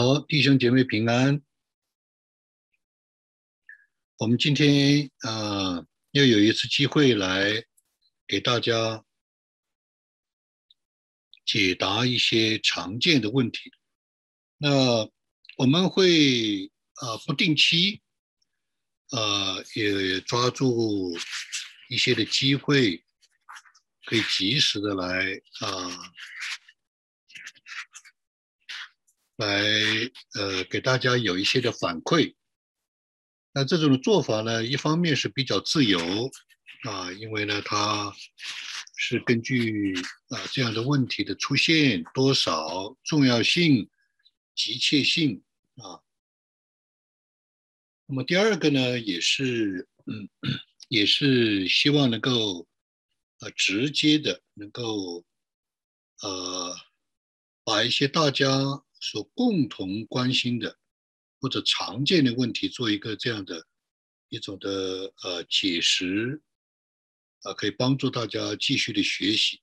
好，弟兄姐妹平安。我们今天啊，又有一次机会来给大家解答一些常见的问题。那我们会啊，不定期啊，也抓住一些的机会，可以及时的来啊。来，呃，给大家有一些的反馈。那这种的做法呢，一方面是比较自由啊，因为呢，它是根据啊这样的问题的出现多少、重要性、急切性啊。那么第二个呢，也是，嗯，也是希望能够呃直接的能够呃把一些大家。所共同关心的或者常见的问题，做一个这样的一种的呃解释，啊，可以帮助大家继续的学习。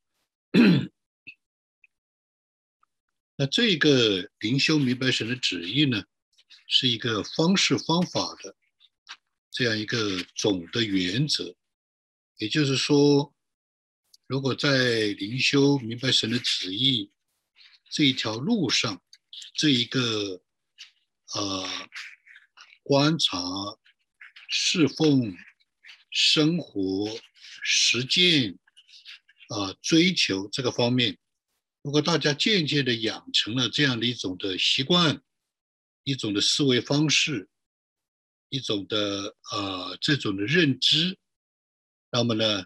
那这个灵修明白神的旨意呢，是一个方式方法的这样一个总的原则。也就是说，如果在灵修明白神的旨意这一条路上，这一个呃，观察、侍奉、生活、实践啊，追求这个方面，如果大家渐渐的养成了这样的一种的习惯，一种的思维方式，一种的啊这种的认知，那么呢，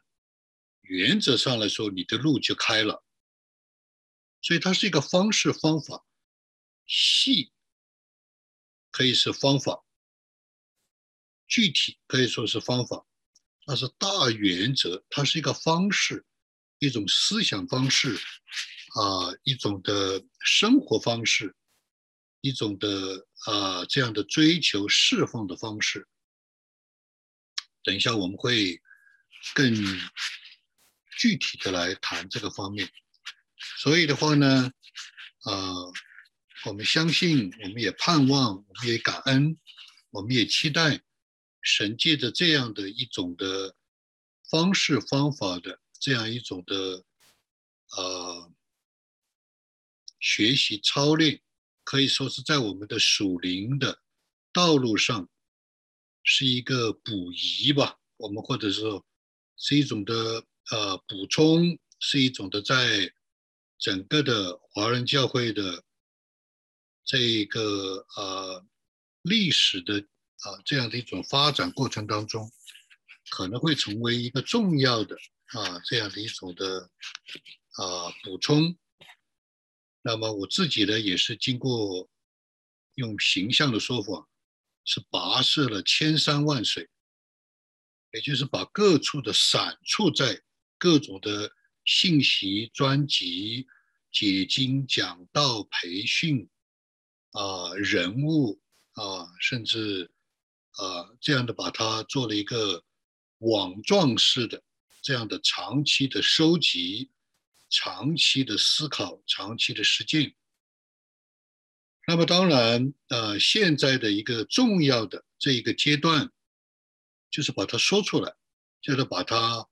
原则上来说，你的路就开了。所以它是一个方式方法。细可以是方法，具体可以说是方法，但是大原则它是一个方式，一种思想方式啊，一种的生活方式，一种的啊这样的追求释放的方式。等一下我们会更具体的来谈这个方面，所以的话呢，啊。我们相信，我们也盼望，我们也感恩，我们也期待神借着这样的一种的方式方法的这样一种的呃学习操练，可以说是在我们的属灵的道路上是一个补遗吧。我们或者说是一种的呃补充，是一种的在整个的华人教会的。这个呃历史的啊这样的一种发展过程当中，可能会成为一个重要的啊这样的一种的啊补充。那么我自己呢，也是经过用形象的说法，是跋涉了千山万水，也就是把各处的散处在各种的信息、专辑、解经、讲道、培训。啊，人物啊，甚至啊，这样的把它做了一个网状式的这样的长期的收集、长期的思考、长期的实践。那么当然，呃，现在的一个重要的这一个阶段，就是把它说出来，就是把它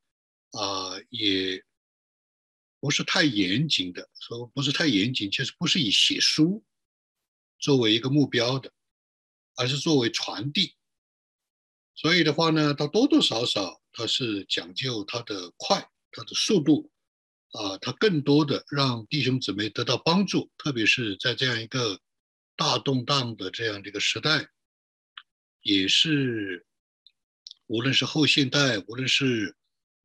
啊，也不是太严谨的，说不是太严谨，就是不是以写书。作为一个目标的，而是作为传递。所以的话呢，它多多少少它是讲究它的快，它的速度啊，它更多的让弟兄姊妹得到帮助，特别是在这样一个大动荡的这样的一个时代，也是无论是后现代，无论是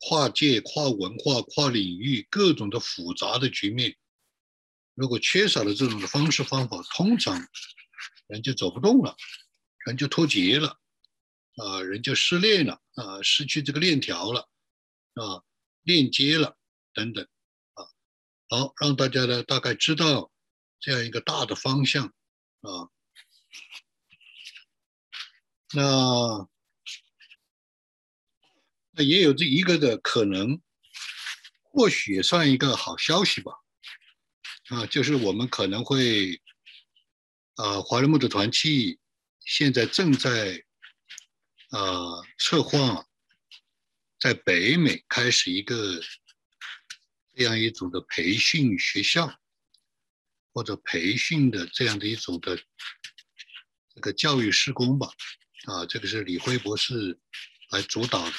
跨界、跨文化、跨领域各种的复杂的局面。如果缺少了这种的方式方法，通常人就走不动了，人就脱节了，啊，人就失恋了，啊，失去这个链条了，啊，链接了等等，啊，好，让大家呢大概知道这样一个大的方向，啊，那那也有这一个的可能，或许也算一个好消息吧。啊，就是我们可能会，啊，华人木的团契现在正在啊策划，在北美开始一个这样一种的培训学校，或者培训的这样的一种的这个教育施工吧。啊，这个是李辉博士来主导的。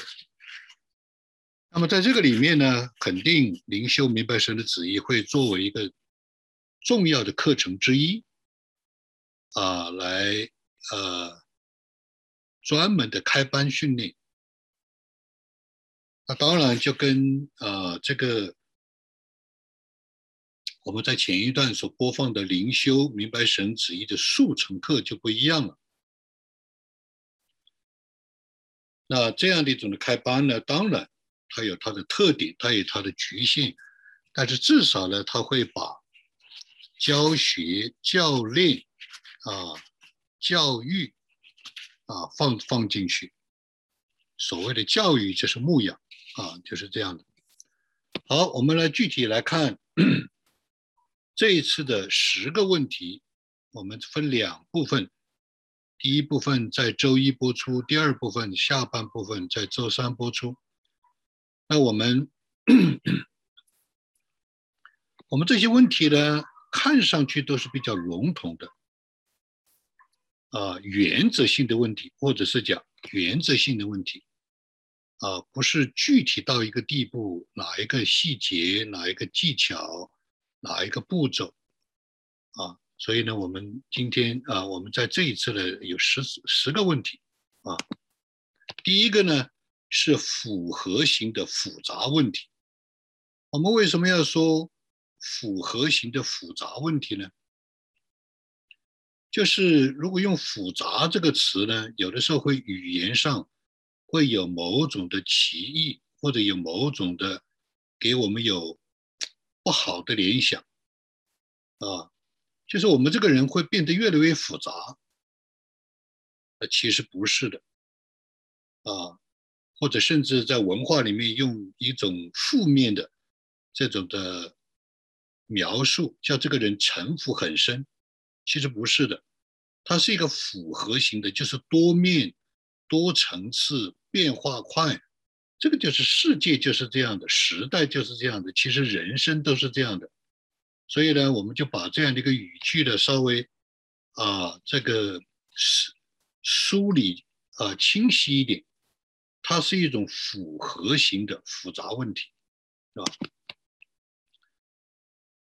那么在这个里面呢，肯定灵修明白神的旨意会作为一个重要的课程之一。啊，来呃，专门的开班训练。那当然就跟呃这个我们在前一段所播放的灵修明白神旨意的速成课就不一样了。那这样的一种的开班呢，当然它有它的特点，它有它的局限，但是至少呢，它会把教学教练。啊，教育啊，放放进去。所谓的教育就是牧养啊，就是这样的。好，我们来具体来看这一次的十个问题，我们分两部分。第一部分在周一播出，第二部分下半部分在周三播出。那我们 我们这些问题呢，看上去都是比较笼统的。啊，原则性的问题，或者是讲原则性的问题，啊，不是具体到一个地步，哪一个细节，哪一个技巧，哪一个步骤，啊，所以呢，我们今天啊，我们在这一次呢，有十十个问题，啊，第一个呢是复合型的复杂问题，我们为什么要说复合型的复杂问题呢？就是如果用“复杂”这个词呢，有的时候会语言上会有某种的歧义，或者有某种的给我们有不好的联想啊。就是我们这个人会变得越来越复杂，那其实不是的啊。或者甚至在文化里面用一种负面的这种的描述，叫这个人城府很深。其实不是的，它是一个复合型的，就是多面、多层次、变化快。这个就是世界就是这样的，时代就是这样的，其实人生都是这样的。所以呢，我们就把这样的一个语句呢稍微啊这个梳梳理啊清晰一点。它是一种复合型的复杂问题，是吧？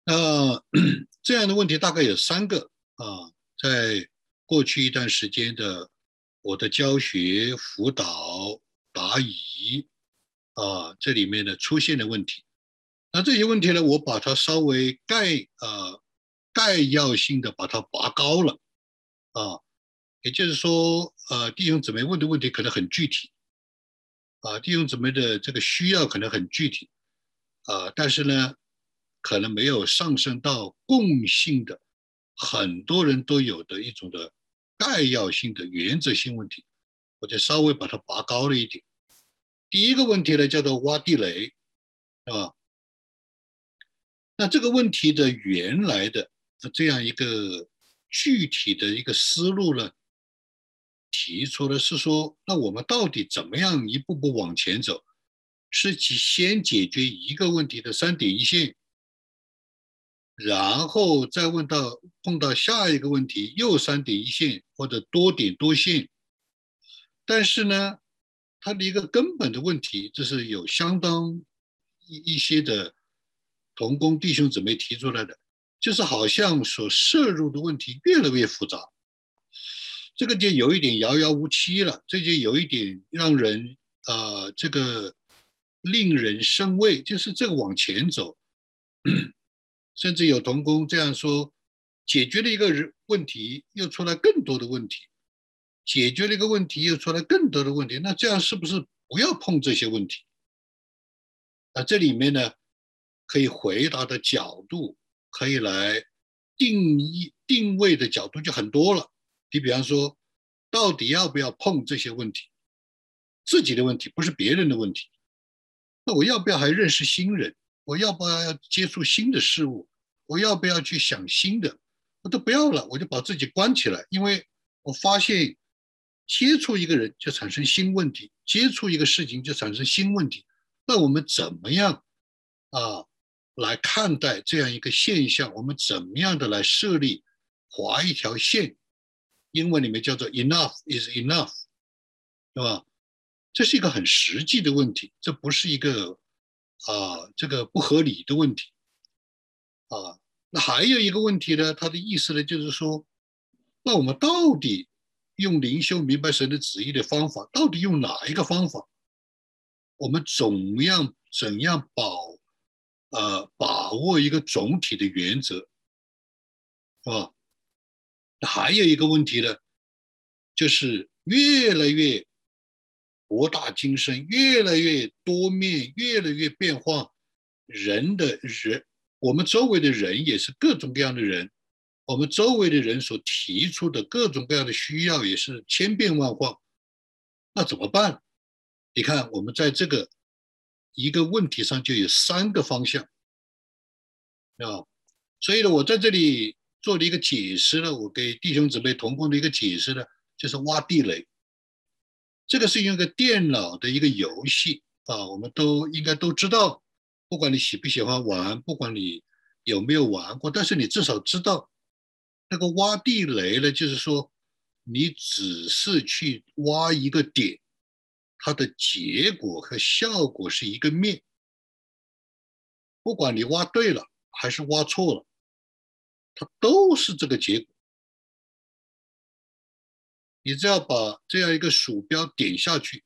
那 这样的问题大概有三个。啊，在过去一段时间的我的教学辅导答疑啊，这里面呢出现的问题，那这些问题呢，我把它稍微概啊概要性的把它拔高了啊，也就是说，呃，弟兄姊妹问的问题可能很具体啊，弟兄姊妹的这个需要可能很具体啊，但是呢，可能没有上升到共性的。很多人都有的一种的概要性的原则性问题，我就稍微把它拔高了一点。第一个问题呢，叫做挖地雷，啊？那这个问题的原来的这样一个具体的一个思路呢，提出的是说，那我们到底怎么样一步步往前走？是先解决一个问题的三点一线。然后再问到碰到下一个问题，又三点一线或者多点多线，但是呢，它的一个根本的问题，这是有相当一一些的同工弟兄姊妹提出来的，就是好像所摄入的问题越来越复杂，这个就有一点遥遥无期了，这就有一点让人啊，这个令人生畏，就是这个往前走。甚至有童工这样说：解决了一个人问题，又出来更多的问题；解决了一个问题，又出来更多的问题。那这样是不是不要碰这些问题？那这里面呢，可以回答的角度，可以来定义定位的角度就很多了。你比方说，到底要不要碰这些问题？自己的问题不是别人的问题。那我要不要还认识新人？我要不要接触新的事物？我要不要去想新的？我都不要了，我就把自己关起来，因为我发现接触一个人就产生新问题，接触一个事情就产生新问题。那我们怎么样啊来看待这样一个现象？我们怎么样的来设立划一条线？英文里面叫做 “enough is enough”，对吧？这是一个很实际的问题，这不是一个啊这个不合理的问题啊。那还有一个问题呢，他的意思呢，就是说，那我们到底用灵修明白神的旨意的方法，到底用哪一个方法？我们怎样怎样保呃把握一个总体的原则，是吧？还有一个问题呢，就是越来越博大精深，越来越多面，越来越变化。人的人，我们周围的人也是各种各样的人，我们周围的人所提出的各种各样的需要也是千变万化。那怎么办？你看，我们在这个一个问题上就有三个方向啊，所以呢，我在这里做了一个解释呢，我给弟兄姊妹同工的一个解释呢，就是挖地雷。这个是用一个电脑的一个游戏啊，我们都应该都知道，不管你喜不喜欢玩，不管你有没有玩过，但是你至少知道，那个挖地雷呢，就是说你只是去挖一个点。它的结果和效果是一个面，不管你挖对了还是挖错了，它都是这个结果。你只要把这样一个鼠标点下去，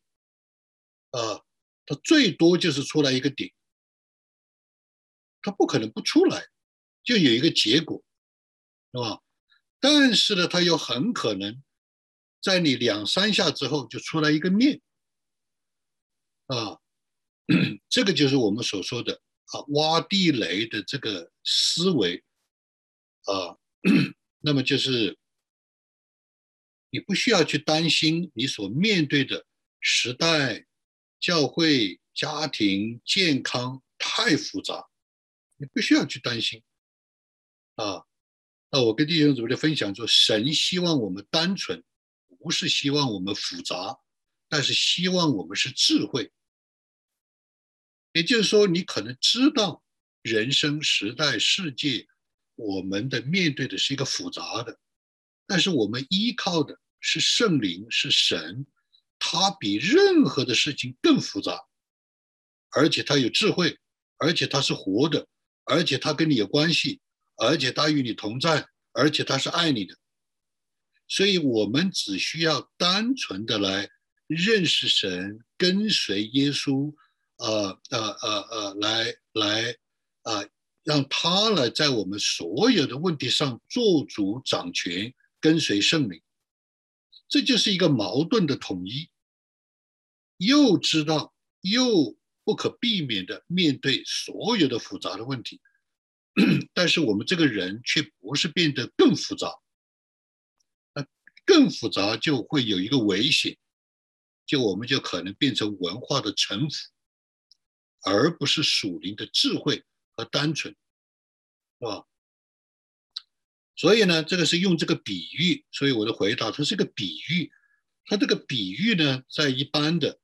啊，它最多就是出来一个点，它不可能不出来，就有一个结果，是吧？但是呢，它又很可能在你两三下之后就出来一个面。啊，这个就是我们所说的啊挖地雷的这个思维啊，那么就是你不需要去担心你所面对的时代、教会、家庭、健康太复杂，你不需要去担心啊。那我跟弟兄姊妹的分享说，神希望我们单纯，不是希望我们复杂，但是希望我们是智慧。也就是说，你可能知道人生、时代、世界，我们的面对的是一个复杂的，但是我们依靠的是圣灵，是神，他比任何的事情更复杂，而且他有智慧，而且他是活的，而且他跟你有关系，而且他与你同在，而且他是爱你的，所以我们只需要单纯的来认识神，跟随耶稣。呃呃呃呃，来来啊，让他来在我们所有的问题上做主掌权，跟随圣灵，这就是一个矛盾的统一。又知道又不可避免的面对所有的复杂的问题，但是我们这个人却不是变得更复杂，那更复杂就会有一个危险，就我们就可能变成文化的臣服。而不是属灵的智慧和单纯，是吧？所以呢，这个是用这个比喻。所以我的回答，它是个比喻。它这个比喻呢，在一般的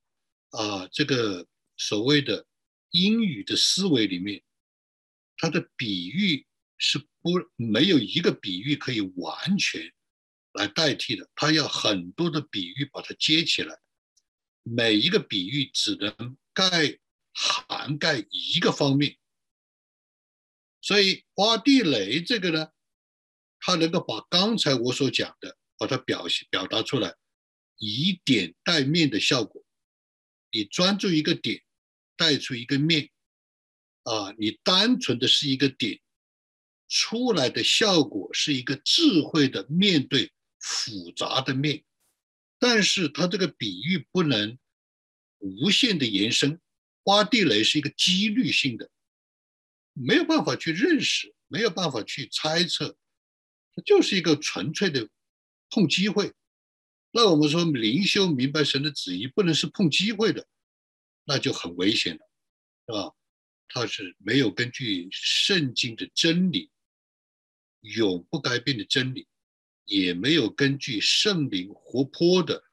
啊这个所谓的英语的思维里面，它的比喻是不没有一个比喻可以完全来代替的。它要很多的比喻把它接起来，每一个比喻只能盖。涵盖一个方面，所以挖地雷这个呢，它能够把刚才我所讲的，把它表现表达出来，以点带面的效果。你专注一个点，带出一个面，啊，你单纯的是一个点，出来的效果是一个智慧的面对复杂的面。但是它这个比喻不能无限的延伸。挖地雷是一个几率性的，没有办法去认识，没有办法去猜测，它就是一个纯粹的碰机会。那我们说灵修明白神的旨意，不能是碰机会的，那就很危险了，是吧？它是没有根据圣经的真理永不改变的真理，也没有根据圣灵活泼的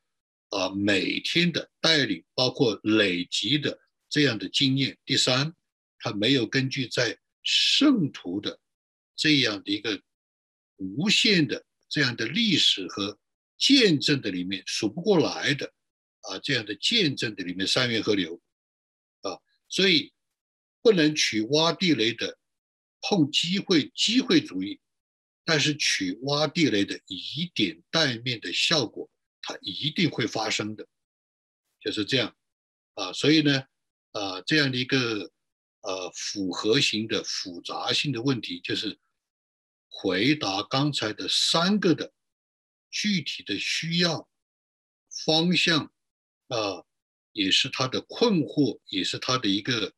啊每天的带领，包括累积的这样的经验。第三，他没有根据在圣徒的这样的一个无限的这样的历史和见证的里面数不过来的啊这样的见证的里面三源河流啊，所以不能取挖地雷的碰机会机会主义。但是取挖地雷的以点带面的效果，它一定会发生的，就是这样啊。所以呢，啊，这样的一个呃复合型的复杂性的问题，就是回答刚才的三个的具体的需要方向啊，也是他的困惑，也是他的一个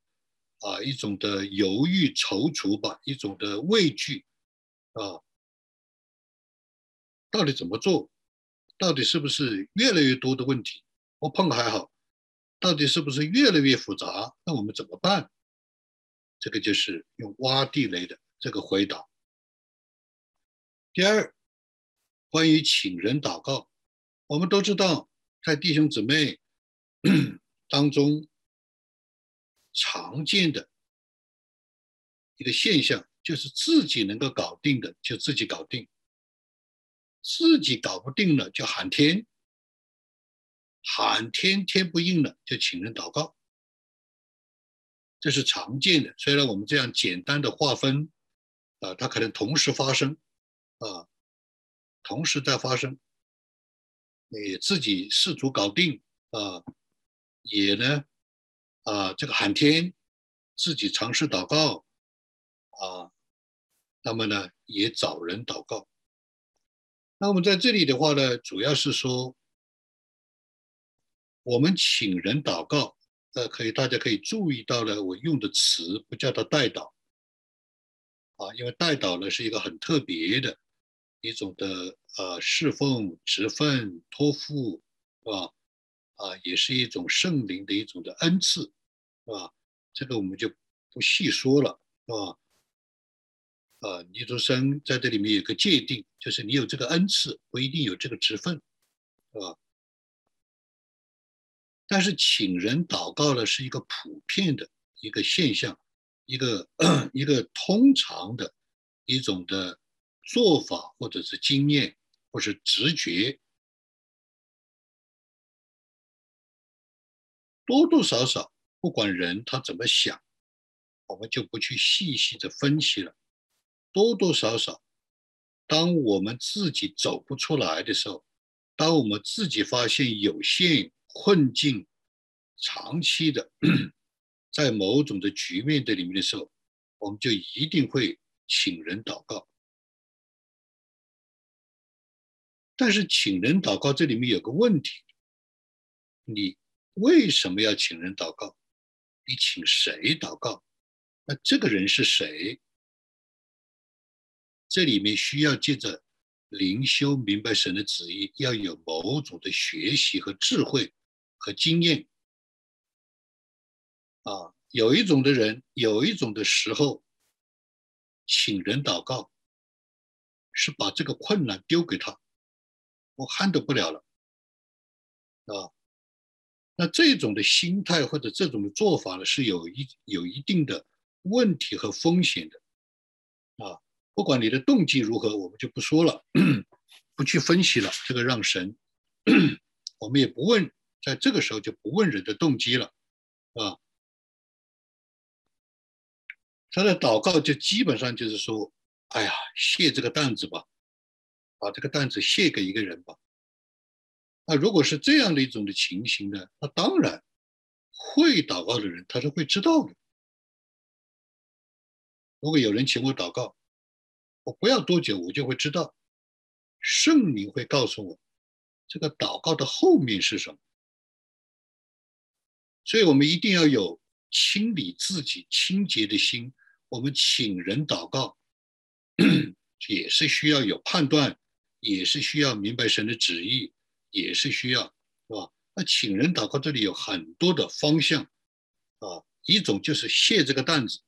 啊一种的犹豫踌躇吧，一种的畏惧啊。到底怎么做？到底是不是越来越多的问题？我碰还好，到底是不是越来越复杂？那我们怎么办？这个就是用挖地雷的这个回答。第二，关于请人祷告，我们都知道，在弟兄姊妹 当中常见的一个现象，就是自己能够搞定的就自己搞定。自己搞不定了就喊天，喊天天不应了就请人祷告，这是常见的。虽然我们这样简单的划分，啊，它可能同时发生，啊，同时在发生，你自己试图搞定，啊，也呢，啊，这个喊天，自己尝试祷告，啊，那么呢，也找人祷告。那我们在这里的话呢，主要是说，我们请人祷告，呃，可以大家可以注意到了，我用的词不叫他代祷，啊，因为代祷呢是一个很特别的一种的呃侍奉、职分、托付，是吧？啊，也是一种圣灵的一种的恩赐，是吧？这个我们就不细说了，是吧？啊，尼徒生在这里面有个界定，就是你有这个恩赐，不一定有这个职分，是吧？但是请人祷告呢，是一个普遍的一个现象，一个 一个通常的一种的做法，或者是经验，或是直觉，多多少少，不管人他怎么想，我们就不去细细的分析了。多多少少，当我们自己走不出来的时候，当我们自己发现有限困境、长期的 在某种的局面的里面的时候，我们就一定会请人祷告。但是请人祷告这里面有个问题：你为什么要请人祷告？你请谁祷告？那这个人是谁？这里面需要借着灵修明白神的旨意，要有某种的学习和智慧和经验。啊，有一种的人，有一种的时候，请人祷告，是把这个困难丢给他，我撼动不了了，啊，那这种的心态或者这种的做法呢，是有一有一定的问题和风险的，啊。不管你的动机如何，我们就不说了，不去分析了。这个让神，我们也不问，在这个时候就不问人的动机了，啊。他的祷告就基本上就是说：“哎呀，卸这个担子吧，把这个担子卸给一个人吧。”那如果是这样的一种的情形呢？那当然，会祷告的人他是会知道的。如果有人请我祷告，我不要多久，我就会知道，圣灵会告诉我，这个祷告的后面是什么。所以我们一定要有清理自己清洁的心。我们请人祷告，也是需要有判断，也是需要明白神的旨意，也是需要，是吧？那请人祷告这里有很多的方向，啊，一种就是卸这个担子，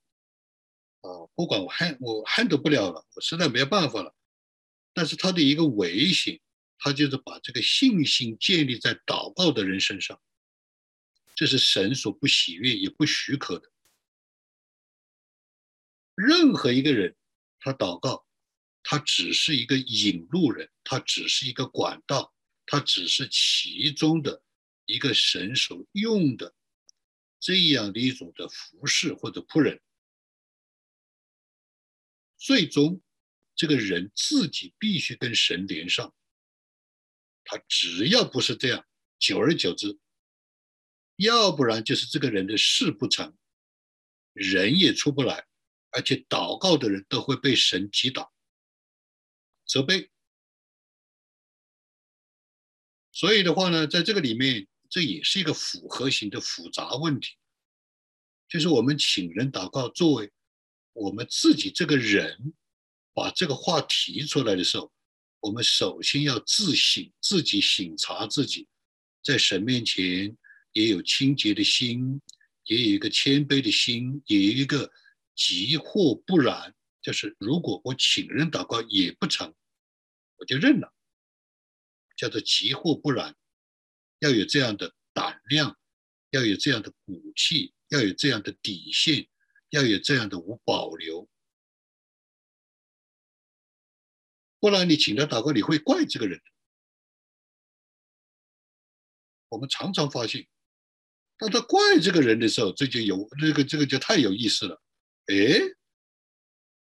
啊，不管我 hand 我 handle 不了了，我实在没有办法了。但是他的一个危险，他就是把这个信心建立在祷告的人身上，这是神所不喜悦也不许可的。任何一个人，他祷告，他只是一个引路人，他只是一个管道，他只是其中的一个神所用的这样的一种的服饰或者仆人。最终，这个人自己必须跟神连上。他只要不是这样，久而久之，要不然就是这个人的事不成，人也出不来。而且祷告的人都会被神击倒、责备，所以的话呢，在这个里面，这也是一个复合型的复杂问题，就是我们请人祷告，作为我们自己这个人把这个话提出来的时候，我们首先要自省，自己省察自己，在神面前也有清洁的心，也有一个谦卑的心，也有一个。急或不然，就是如果我请人祷告也不成，我就认了，叫做其祸不然，要有这样的胆量，要有这样的骨气，要有这样的底线，要有这样的无保留，不然你请他祷告，你会怪这个人。我们常常发现，当他怪这个人的时候，这就有这个这个就太有意思了。哎，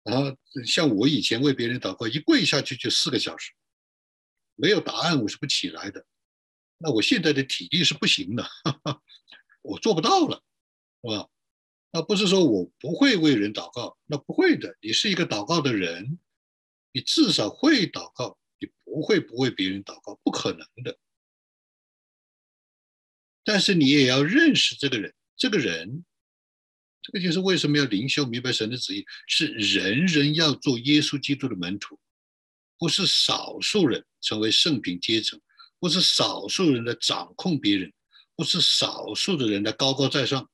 然后像我以前为别人祷告，一跪下去就四个小时，没有答案我是不起来的。那我现在的体力是不行的，我做不到了，是吧？那不是说我不会为人祷告，那不会的。你是一个祷告的人，你至少会祷告，你不会不为别人祷告，不可能的。但是你也要认识这个人，这个人。这个就是为什么要灵修明白神的旨意，是人人要做耶稣基督的门徒，不是少数人成为圣品阶层，不是少数人来掌控别人，不是少数的人来高高在上。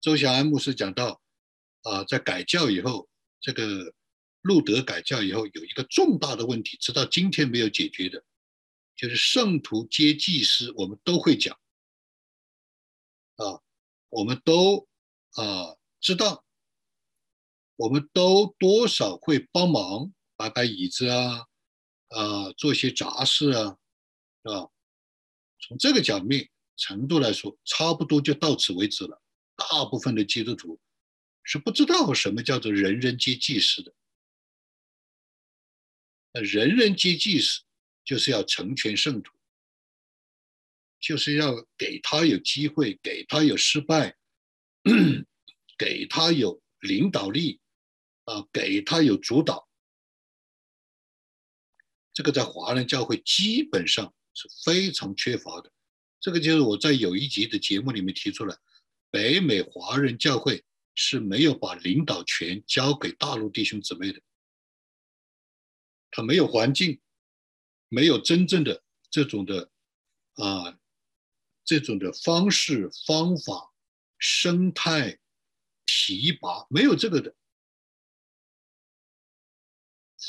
周小安牧师讲到，啊，在改教以后，这个路德改教以后，有一个重大的问题，直到今天没有解决的，就是圣徒接祭司，我们都会讲，啊。我们都啊知道，我们都多少会帮忙摆摆椅子啊，啊做些杂事啊，是吧？从这个角面程度来说，差不多就到此为止了。大部分的基督徒是不知道什么叫做人人皆祭司的。那人人皆祭司，就是要成全圣徒。就是要给他有机会，给他有失败，给他有领导力，啊，给他有主导。这个在华人教会基本上是非常缺乏的。这个就是我在有一集的节目里面提出来，北美华人教会是没有把领导权交给大陆弟兄姊妹的，他没有环境，没有真正的这种的啊。这种的方式、方法、生态、提拔，没有这个的，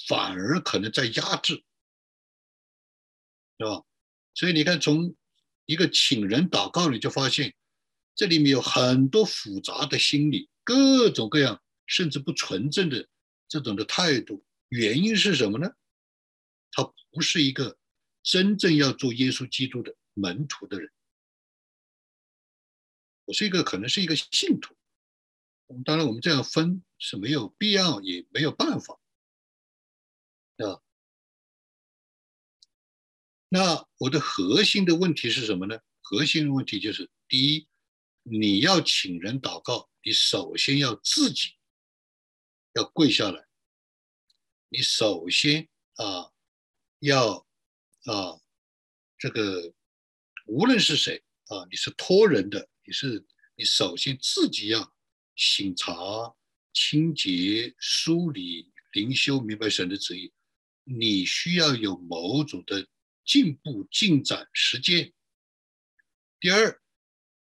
反而可能在压制，是吧？所以你看，从一个请人祷告，你就发现这里面有很多复杂的心理，各种各样，甚至不纯正的这种的态度。原因是什么呢？他不是一个真正要做耶稣基督的门徒的人。我是一个，可能是一个信徒。当然，我们这样分是没有必要，也没有办法，啊。那我的核心的问题是什么呢？核心的问题就是：第一，你要请人祷告，你首先要自己要跪下来，你首先啊要啊这个无论是谁啊，你是托人的。你是你首先自己要醒察、清洁、梳理、灵修，明白神的旨意。你需要有某种的进步、进展、实践。第二，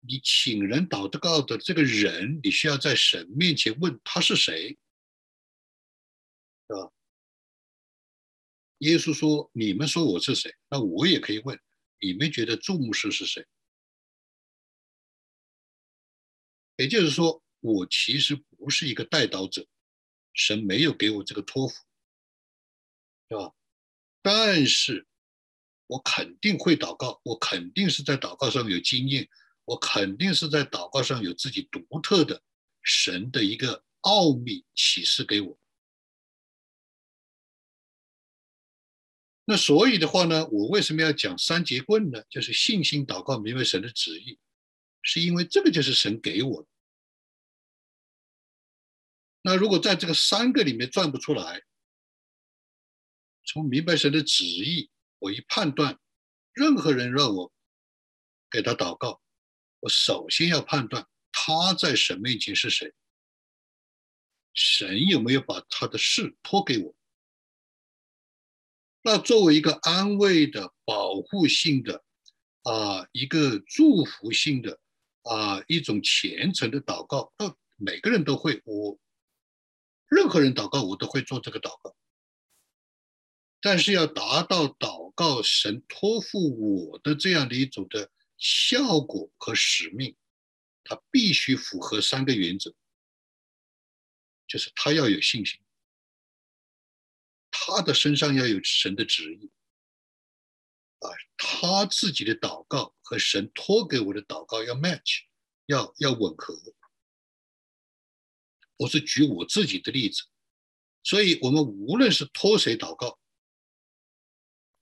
你请人祷告的这个人，你需要在神面前问他是谁，是吧？耶稣说：“你们说我是谁？那我也可以问，你们觉得众牧师是谁？也就是说，我其实不是一个带刀者，神没有给我这个托付，是吧？但是，我肯定会祷告，我肯定是在祷告上有经验，我肯定是在祷告上有自己独特的神的一个奥秘启示给我。”那所以的话呢，我为什么要讲三节棍呢？就是信心祷告，明白神的旨意，是因为这个就是神给我的。那如果在这个三个里面转不出来，从明白神的旨意，我一判断，任何人让我给他祷告，我首先要判断他在神面前是谁，神有没有把他的事托给我。那作为一个安慰的、保护性的，啊，一个祝福性的，啊，一种虔诚的祷告，那每个人都会，我任何人祷告，我都会做这个祷告。但是要达到祷告神托付我的这样的一种的效果和使命，他必须符合三个原则，就是他要有信心。他的身上要有神的旨意啊，他自己的祷告和神托给我的祷告要 match，要要吻合。我是举我自己的例子，所以我们无论是托谁祷告，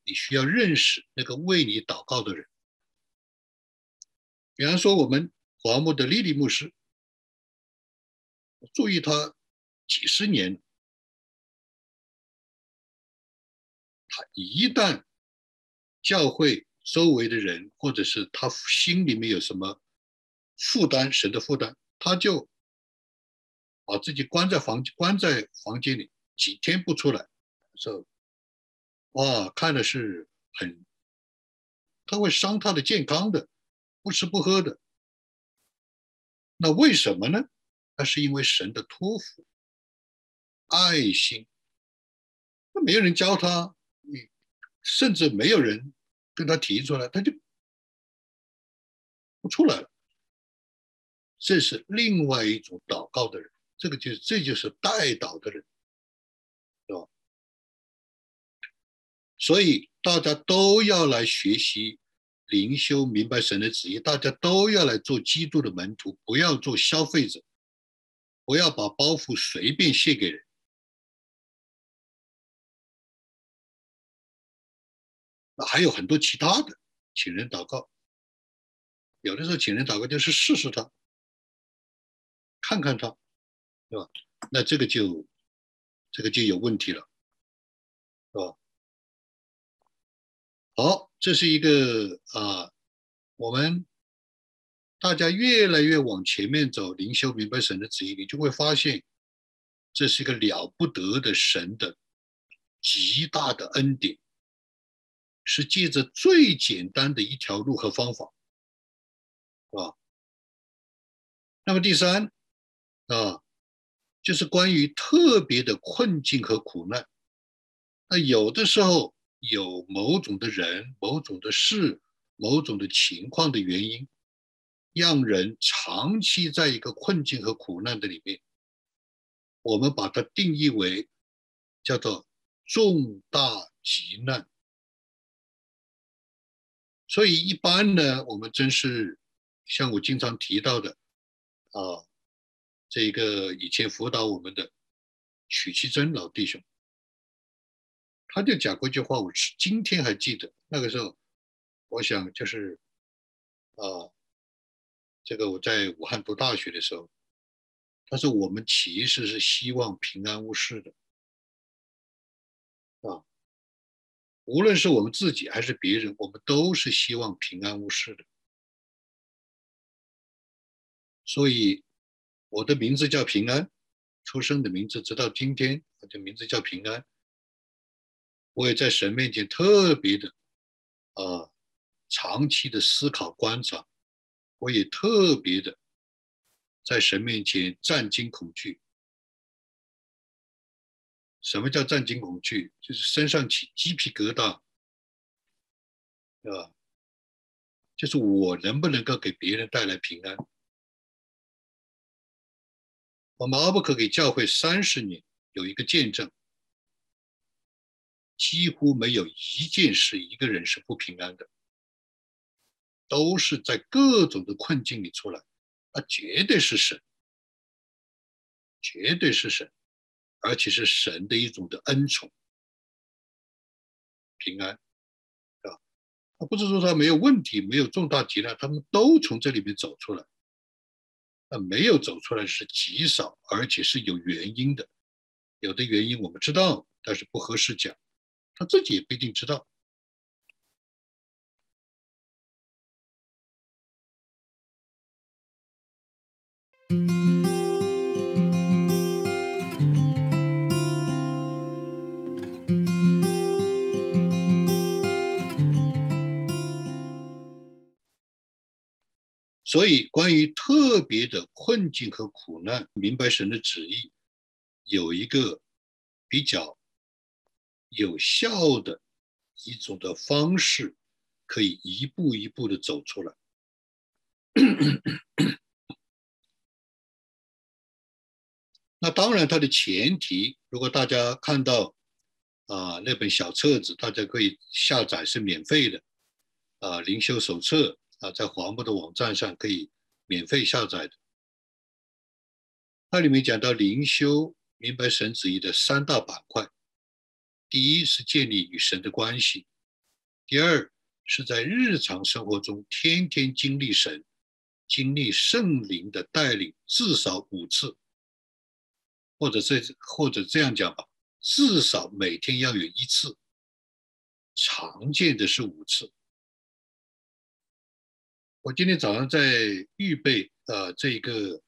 你需要认识那个为你祷告的人。比方说，我们华牧的莉莉牧师，注意他几十年。他一旦教会周围的人，或者是他心里面有什么负担，神的负担，他就把自己关在房关在房间里，几天不出来，说哇，看的是很，他会伤他的健康的，不吃不喝的。那为什么呢？那是因为神的托付、爱心，那没有人教他。你甚至没有人跟他提出来，他就不出来了。这是另外一种祷告的人，这个就是这就是代祷的人，是吧？所以大家都要来学习灵修，明白神的旨意。大家都要来做基督的门徒，不要做消费者，不要把包袱随便卸给人。还有很多其他的，请人祷告。有的时候请人祷告就是试试他，看看他，对吧？那这个就这个就有问题了，是吧？好，这是一个啊，我们大家越来越往前面走，灵修明白神的旨意，你就会发现，这是一个了不得的神的极大的恩典。是借着最简单的一条路和方法，啊，那么第三啊，就是关于特别的困境和苦难。那有的时候有某种的人、某种的事、某种的情况的原因，让人长期在一个困境和苦难的里面，我们把它定义为叫做重大急难。所以一般呢，我们真是像我经常提到的啊，这个以前辅导我们的许其珍老弟兄，他就讲过一句话，我是今天还记得。那个时候，我想就是啊，这个我在武汉读大学的时候，他说我们其实是希望平安无事的啊。无论是我们自己还是别人，我们都是希望平安无事的。所以，我的名字叫平安，出生的名字直到今天，我的名字叫平安。我也在神面前特别的啊，长期的思考观察，我也特别的在神面前战惊恐惧。什么叫战惊恐惧？就是身上起鸡皮疙瘩，啊，就是我能不能够给别人带来平安？我们阿布可给教会三十年有一个见证，几乎没有一件事一个人是不平安的，都是在各种的困境里出来，那绝对是神，绝对是神，而且是神的一种的恩宠，平安，啊，他不是说他没有问题，没有重大疾难，他们都从这里面走出来。那没有走出来是极少，而且是有原因的。有的原因我们知道，但是不合适讲，他自己也不一定知道。所以，关于特别的困境和苦难，明白神的旨意，有一个比较有效的一种的方式，可以一步一步的走出来。那当然，它的前提，如果大家看到啊那本小册子，大家可以下载，是免费的啊灵修手册。啊，在黄木的网站上可以免费下载的。它里面讲到灵修明白神旨意的三大板块：第一是建立与神的关系；第二是在日常生活中天天经历神、经历圣灵的带领，至少五次，或者这或者这样讲吧，至少每天要有一次，常见的是五次。我今天早上在预备呃这个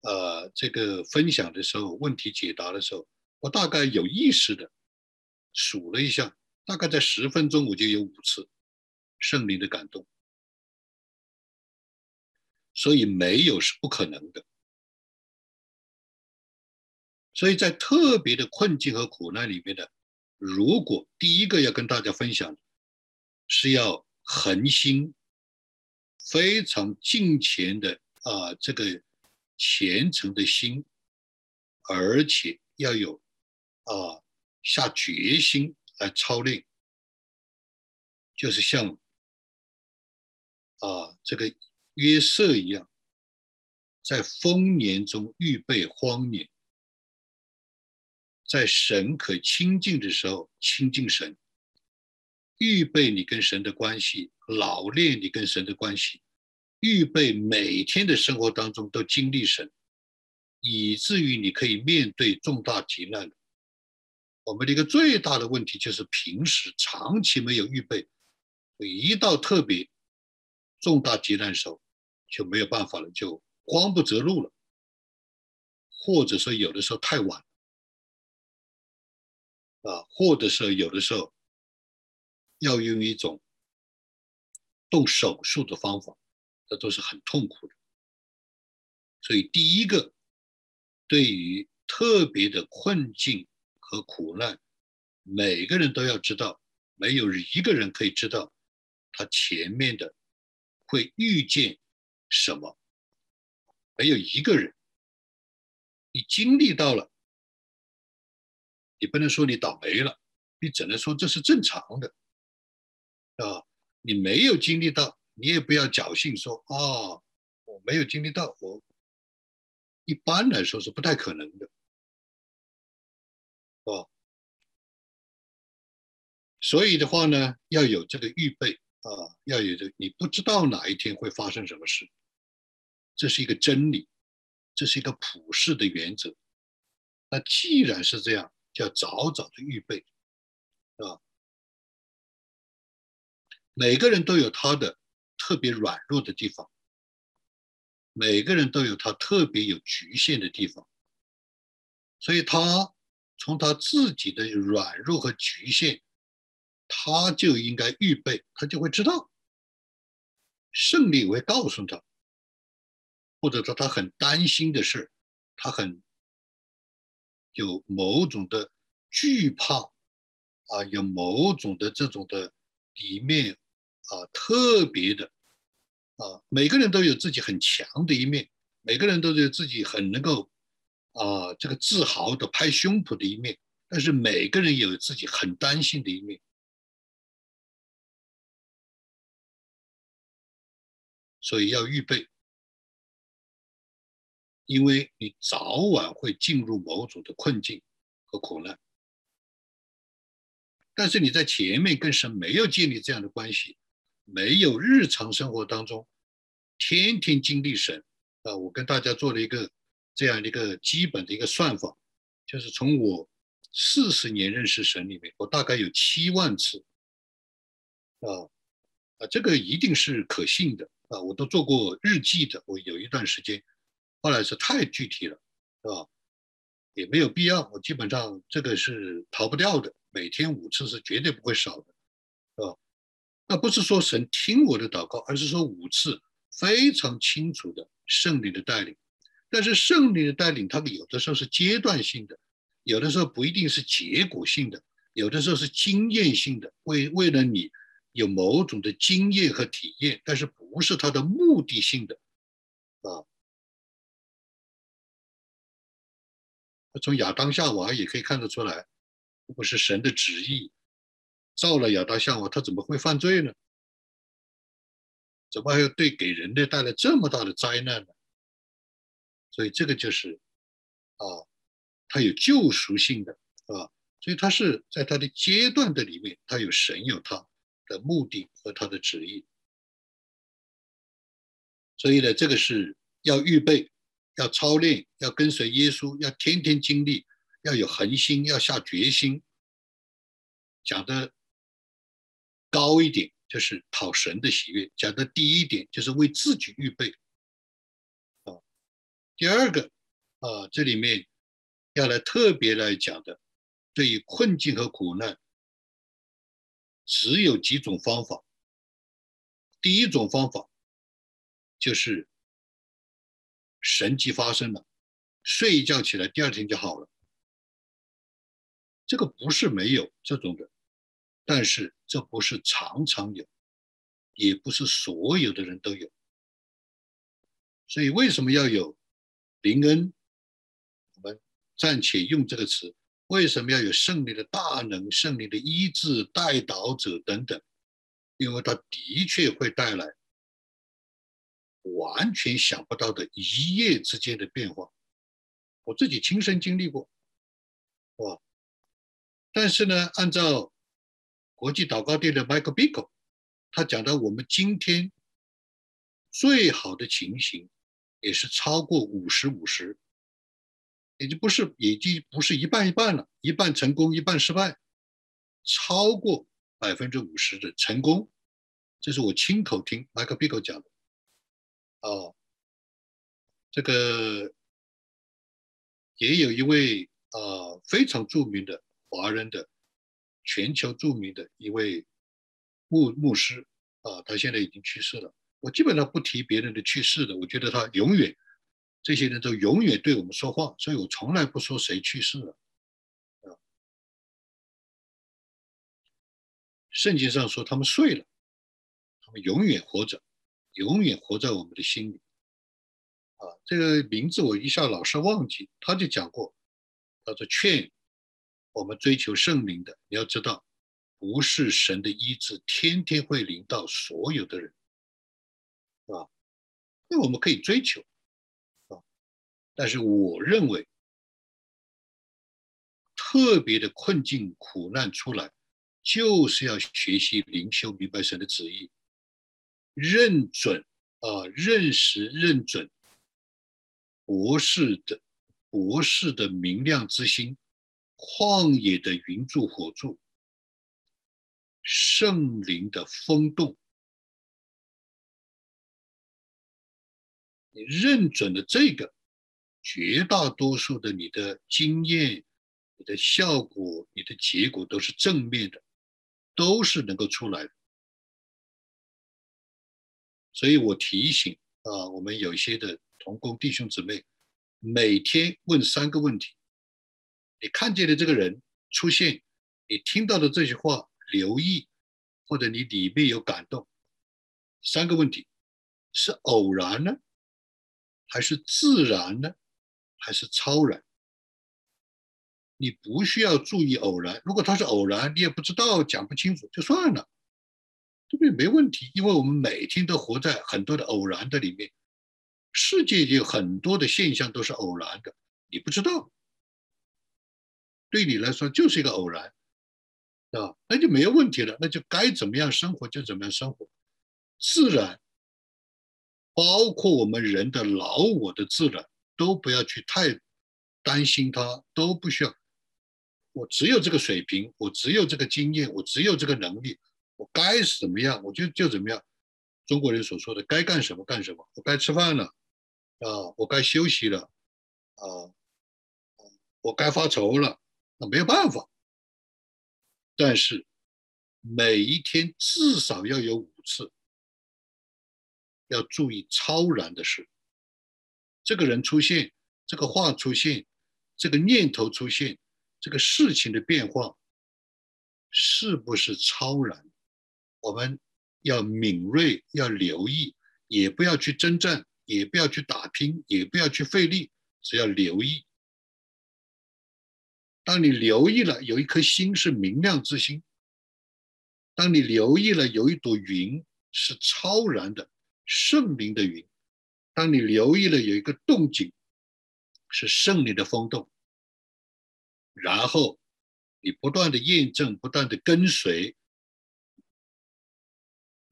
呃这个分享的时候，问题解答的时候，我大概有意识的数了一下，大概在十分钟我就有五次圣灵的感动，所以没有是不可能的。所以在特别的困境和苦难里面的，如果第一个要跟大家分享，是要恒心。非常敬虔的啊，这个虔诚的心，而且要有啊下决心来操练，就是像啊这个约瑟一样，在丰年中预备荒年，在神可亲近的时候亲近神。预备你跟神的关系，老练你跟神的关系，预备每天的生活当中都经历神，以至于你可以面对重大急难。我们的一个最大的问题就是平时长期没有预备，一到特别重大急难的时候就没有办法了，就慌不择路了，或者说有的时候太晚，啊，或者说有的时候。要用一种动手术的方法，这都是很痛苦的。所以，第一个，对于特别的困境和苦难，每个人都要知道，没有一个人可以知道他前面的会遇见什么，没有一个人。你经历到了，你不能说你倒霉了，你只能说这是正常的。啊，你没有经历到，你也不要侥幸说啊，我没有经历到，我一般来说是不太可能的，啊，所以的话呢，要有这个预备啊，要有这，你不知道哪一天会发生什么事，这是一个真理，这是一个普世的原则。那既然是这样，就要早早的预备，啊。每个人都有他的特别软弱的地方，每个人都有他特别有局限的地方，所以他从他自己的软弱和局限，他就应该预备，他就会知道胜利会告诉他，或者说他很担心的事，他很有某种的惧怕啊，有某种的这种的里面啊特别的啊，每个人都有自己很强的一面，每个人都有自己很能够啊这个自豪的拍胸脯的一面，但是每个人有自己很担心的一面。所以要预备，因为你早晚会进入某种的困境和苦难。但是你在前面跟神没有建立这样的关系，没有日常生活当中天天经历神啊。我跟大家做了一个这样的一个基本的一个算法，就是从我四十年认识神里面，我大概有七万次啊啊，这个一定是可信的。啊，我都做过日记的。我有一段时间，后来是太具体了，是吧？也没有必要。我基本上这个是逃不掉的，每天五次是绝对不会少的，是吧？那不是说神听我的祷告，而是说五次非常清楚的圣灵的带领。但是圣灵的带领，它有的时候是阶段性的，有的时候不一定是结果性的，有的时候是经验性的。为为了你。有某种的经验和体验，但是不是它的目的性的啊？从亚当夏娃也可以看得出来，如果是神的旨意造了亚当夏娃，他怎么会犯罪呢？怎么还要对给人类带来这么大的灾难呢？所以这个就是啊，它有救赎性的啊，所以它是在它的阶段的里面，它有神有他。的目的和他的旨意，所以呢，这个是要预备，要操练，要跟随耶稣，要天天经历，要有恒心，要下决心。讲的高一点，就是讨神的喜悦；讲的低一点，就是为自己预备。啊，第二个啊，这里面要来特别来讲的，对于困境和苦难。只有几种方法。第一种方法就是神迹发生了，睡一觉起来，第二天就好了。这个不是没有这种的，但是这不是常常有，也不是所有的人都有。所以为什么要有灵恩？我们暂且用这个词。为什么要有胜利的大能、胜利的医治、带导者等等？因为它的确会带来完全想不到的一夜之间的变化。我自己亲身经历过，哇！但是呢，按照国际祷告店的 Michael Bickle，他讲到我们今天最好的情形也是超过五十五十。也就不是，已经不是一半一半了，一半成功，一半失败，超过百分之五十的成功，这是我亲口听 Michael Bickle 讲的。哦，这个也有一位啊非常著名的华人的全球著名的一位牧牧师啊，他现在已经去世了。我基本上不提别人的去世的，我觉得他永远。这些人都永远对我们说话，所以我从来不说谁去世了。啊，圣经上说他们睡了，他们永远活着，永远活在我们的心里。啊，这个名字我一下老是忘记，他就讲过，他说劝我们追求圣灵的，你要知道，不是神的医治天天会临到所有的人，啊，那我们可以追求啊。但是我认为，特别的困境苦难出来，就是要学习灵修，明白神的旨意，认准啊，认识认准博士的博士的明亮之心，旷野的云柱火柱，圣灵的风动，你认准了这个。绝大多数的你的经验、你的效果、你的结果都是正面的，都是能够出来的。所以我提醒啊，我们有些的同工弟兄姊妹，每天问三个问题：你看见的这个人出现，你听到的这句话，留意，或者你里面有感动。三个问题：是偶然呢，还是自然呢，还是超然？你不需要注意偶然，如果它是偶然，你也不知道讲不清楚就算了，对不对？没问题，因为我们每天都活在很多的偶然的里面，世界有很多的现象都是偶然的，你不知道，对你来说就是一个偶然，啊，那就没有问题了，那就该怎么样生活就怎么样生活，自然，包括我们人的老我的自然，都不要去太担心它，都不需要。我只有这个水平，我只有这个经验，我只有这个能力，我该怎么样我就就怎么样。中国人所说的该干什么干什么，我该吃饭了，啊，我该休息了，啊，我该发愁了，没有办法。但是每一天至少要有五次，要注意超然的事。这个人出现，这个话出现，这个念头出现。这个事情的变化是不是超然？我们要敏锐，要留意，也不要去征战，也不要去打拼，也不要去费力，只要留意。当你留意了，有一颗心是明亮之心；当你留意了，有一朵云是超然的圣灵的云；当你留意了，有一个动静是圣灵的风动。然后你不断的验证，不断的跟随，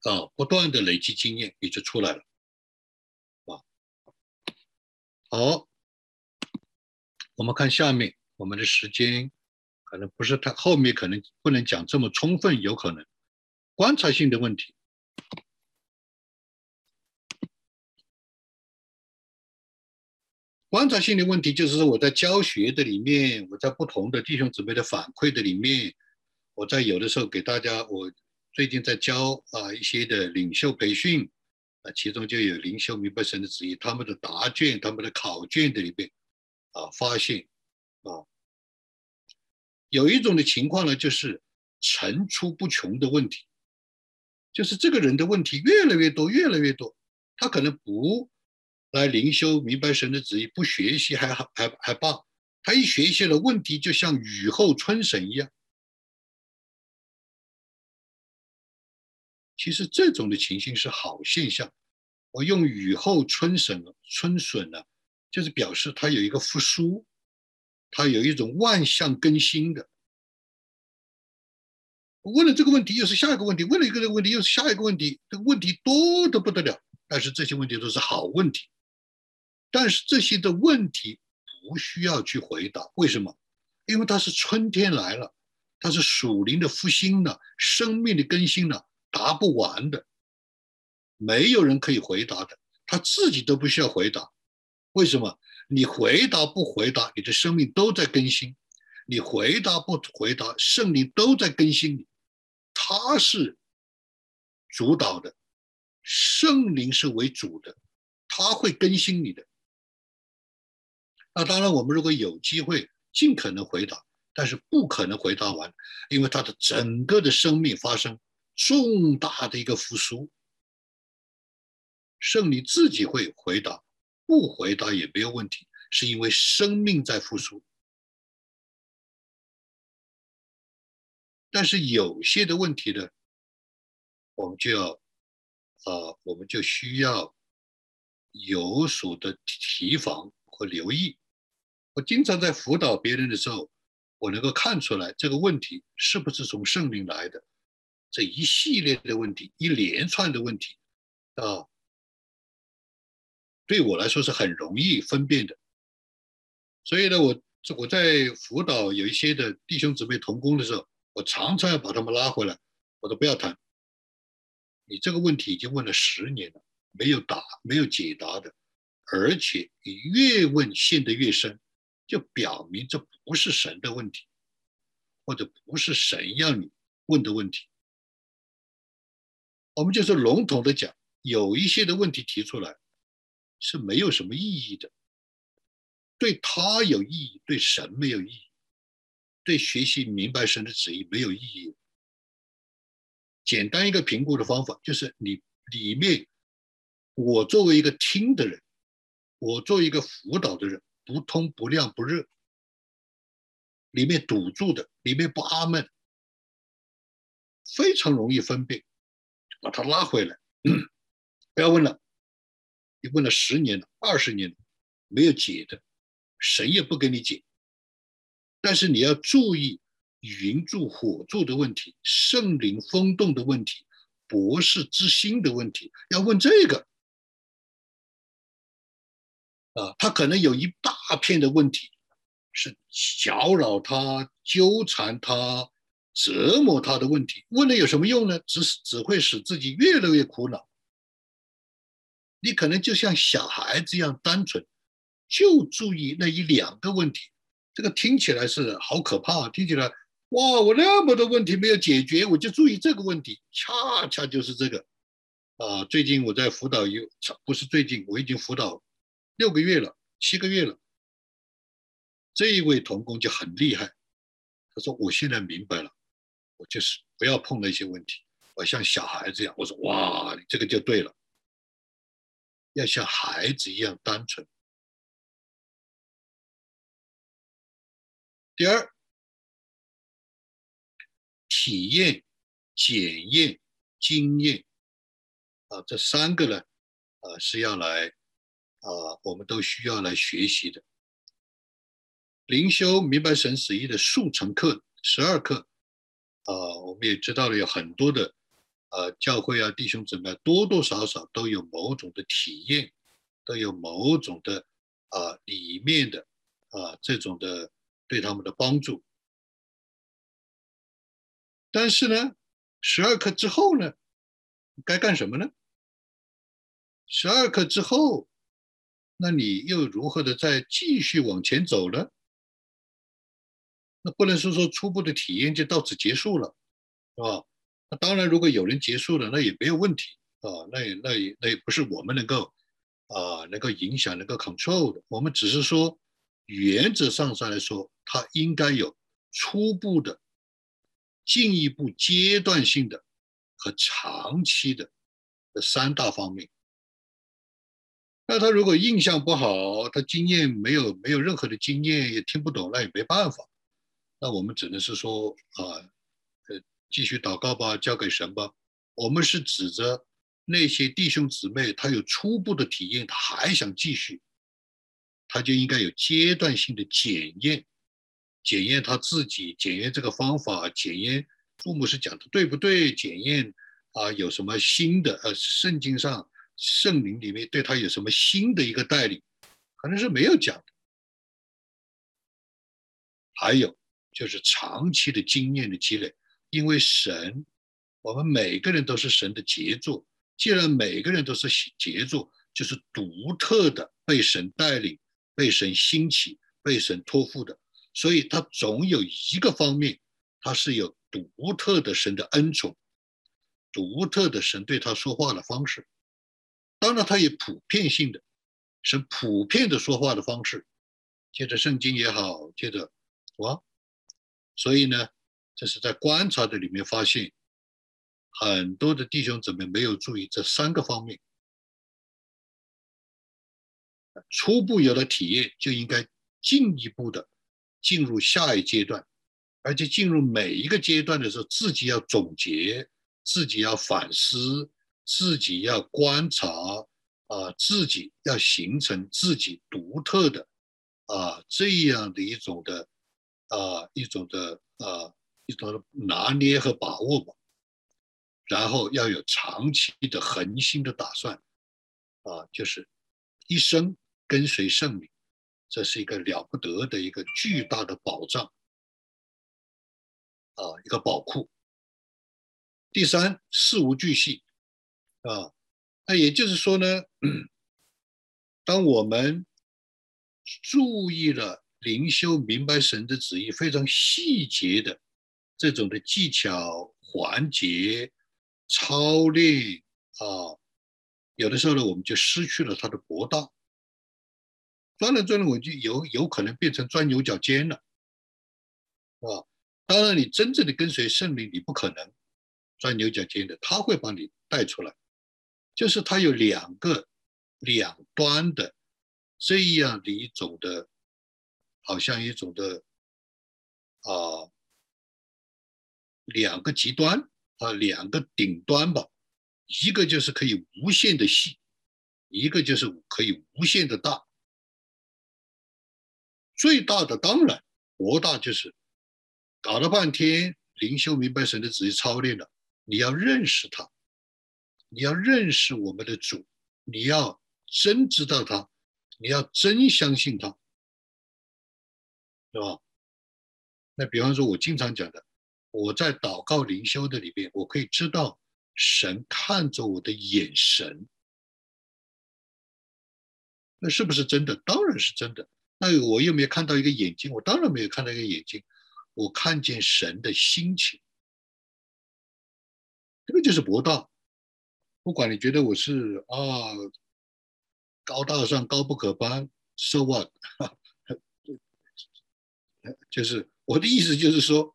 啊，不断的累积经验，你就出来了，啊，好，我们看下面，我们的时间可能不是太，后面可能不能讲这么充分，有可能观察性的问题。观察性的问题就是说，我在教学的里面，我在不同的弟兄姊妹的反馈的里面，我在有的时候给大家，我最近在教啊一些的领袖培训，啊，其中就有领袖明白神的旨意，他们的答卷、他们的考卷的里面，啊，发现啊，有一种的情况呢，就是层出不穷的问题，就是这个人的问题越来越多，越来越多，他可能不。来灵修明白神的旨意，不学习还好还还罢，他一学习了，问题就像雨后春笋一样。其实这种的情形是好现象。我用雨后春笋春笋呢，就是表示它有一个复苏，它有一种万象更新的。问了这个问题，又是下一个问题；问了一个这个问题，又是下一个问题。这个问题多得不得了，但是这些问题都是好问题。但是这些的问题不需要去回答，为什么？因为它是春天来了，它是属灵的复兴了，生命的更新了，答不完的，没有人可以回答的，他自己都不需要回答。为什么？你回答不回答，你的生命都在更新；你回答不回答，圣灵都在更新你。他是主导的，圣灵是为主的，他会更新你的。那当然，我们如果有机会，尽可能回答，但是不可能回答完，因为他的整个的生命发生重大的一个复苏。圣灵自己会回答，不回答也没有问题，是因为生命在复苏。但是有些的问题呢，我们就要，啊，我们就需要有所的提防和留意。我经常在辅导别人的时候，我能够看出来这个问题是不是从圣灵来的，这一系列的问题，一连串的问题，啊，对我来说是很容易分辨的。所以呢，我我在辅导有一些的弟兄姊妹同工的时候，我常常要把他们拉回来，我说不要谈，你这个问题已经问了十年了，没有答，没有解答的，而且你越问陷得越深。就表明这不是神的问题，或者不是神要你问的问题。我们就是笼统的讲，有一些的问题提出来是没有什么意义的，对他有意义，对神没有意义，对学习明白神的旨意没有意义。简单一个评估的方法就是你里面，我作为一个听的人，我作为一个辅导的人，不通不亮不热，里面堵住的，里面不阿闷，非常容易分辨，把它拉回来。不要问了，你问了十年了、二十年了，没有解的，神也不给你解。但是你要注意云柱火柱的问题、圣灵风动的问题、博士之心的问题，要问这个。啊，他可能有一大片的问题是搅扰他、纠缠他、折磨他的问题，问了有什么用呢？只只会使自己越来越苦恼。你可能就像小孩子一样单纯，就注意那一两个问题。这个听起来是好可怕，听起来哇，我那么多问题没有解决，我就注意这个问题，恰恰就是这个。啊，最近我在辅导有，不是最近，我已经辅导六个月了，七个月了。这一位童工就很厉害，他说：“我现在明白了，我就是不要碰那些问题，我像小孩子一样。”我说：“哇，这个就对了。”要像孩子一样单纯。第二，体验、检验、经验，啊，这三个呢，啊，是要来，啊，我们都需要来学习的。灵修明白神旨意的速成课十二课，啊，我们也知道了有很多的。呃，教会啊，弟兄姊妹多多少少都有某种的体验，都有某种的啊里面的啊这种的对他们的帮助。但是呢，十二课之后呢，该干什么呢？十二课之后，那你又如何的再继续往前走呢？那不能说说初步的体验就到此结束了，是吧？当然，如果有人结束了，那也没有问题啊。那也、那也、那也不是我们能够啊，能够影响、能够 control 的。我们只是说，原则上上来说，它应该有初步的、进一步、阶段性的和长期的这三大方面。那他如果印象不好，他经验没有、没有任何的经验，也听不懂，那也没办法。那我们只能是说啊。继续祷告吧，交给神吧。我们是指着那些弟兄姊妹，他有初步的体验，他还想继续，他就应该有阶段性的检验，检验他自己，检验这个方法，检验父母是讲的对不对，检验啊有什么新的呃圣经上圣灵里面对他有什么新的一个带领，可能是没有讲。还有就是长期的经验的积累。因为神，我们每个人都是神的杰作。既然每个人都是杰作，就是独特的被神带领、被神兴起、被神托付的，所以他总有一个方面，他是有独特的神的恩宠，独特的神对他说话的方式。当然，他也普遍性的，是普遍的说话的方式，借着圣经也好，借着哇，所以呢。这是在观察的里面发现，很多的弟兄姊妹没有注意这三个方面。初步有了体验，就应该进一步的进入下一阶段，而且进入每一个阶段的时候，自己要总结，自己要反思，自己要观察，啊，自己要形成自己独特的，啊，这样的一种的，啊，一种的，啊。一种拿捏和把握吧，然后要有长期的恒心的打算，啊，就是一生跟随圣灵，这是一个了不得的一个巨大的保障，啊，一个宝库。第三，事无巨细，啊，那也就是说呢，当我们注意了灵修明白神的旨意，非常细节的。这种的技巧环节操练啊有的时候呢，我们就失去了它的博大。钻了钻了，我就有有可能变成钻牛角尖了，啊！当然，你真正的跟随圣灵，你不可能钻牛角尖的，他会把你带出来。就是他有两个两端的这样的一种的，好像一种的啊，两个极端啊，两个顶端吧。一个就是可以无限的细，一个就是可以无限的大。最大的当然，博大就是搞了半天灵修明白神的旨意操练了。你要认识他，你要认识我们的主，你要真知道他，你要真相信他，是吧？那比方说，我经常讲的，我在祷告灵修的里边，我可以知道神看着我的眼神，那是不是真的？当然是真的。那我又没有看到一个眼睛，我当然没有看到一个眼睛，我看见神的心情，这个就是博大。不管你觉得我是啊高大上、高不可攀，so what？就是我的意思，就是说